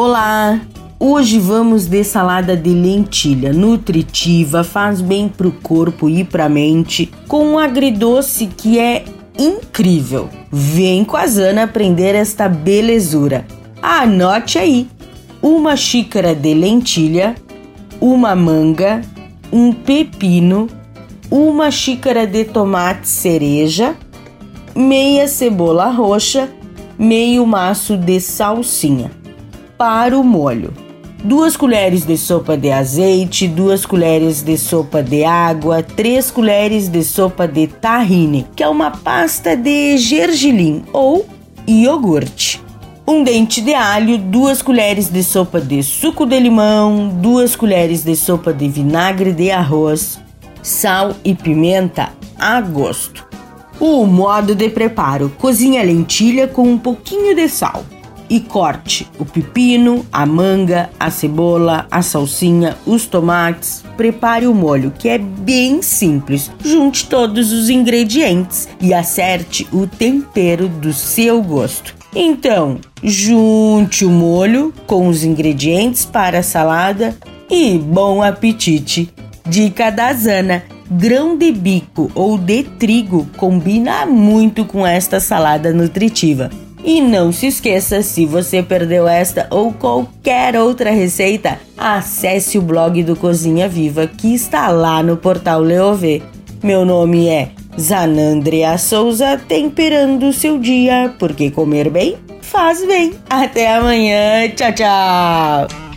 Olá! Hoje vamos de salada de lentilha, nutritiva, faz bem pro corpo e pra mente, com um agridoce que é incrível. Vem com a Zana aprender esta belezura. Anote aí: uma xícara de lentilha, uma manga, um pepino, uma xícara de tomate cereja, meia cebola roxa, meio maço de salsinha. Para o molho: 2 colheres de sopa de azeite, 2 colheres de sopa de água, 3 colheres de sopa de tahine, que é uma pasta de gergelim ou iogurte. Um dente de alho, 2 colheres de sopa de suco de limão, 2 colheres de sopa de vinagre de arroz, sal e pimenta a gosto. O modo de preparo: cozinhe a lentilha com um pouquinho de sal e corte o pepino, a manga, a cebola, a salsinha, os tomates. Prepare o molho, que é bem simples. Junte todos os ingredientes e acerte o tempero do seu gosto. Então, junte o molho com os ingredientes para a salada e bom apetite! Dica da Zana: grão de bico ou de trigo combina muito com esta salada nutritiva. E não se esqueça, se você perdeu esta ou qualquer outra receita, acesse o blog do Cozinha Viva que está lá no portal Leovê. Meu nome é Zanandrea Souza, temperando o seu dia, porque comer bem faz bem. Até amanhã, tchau, tchau!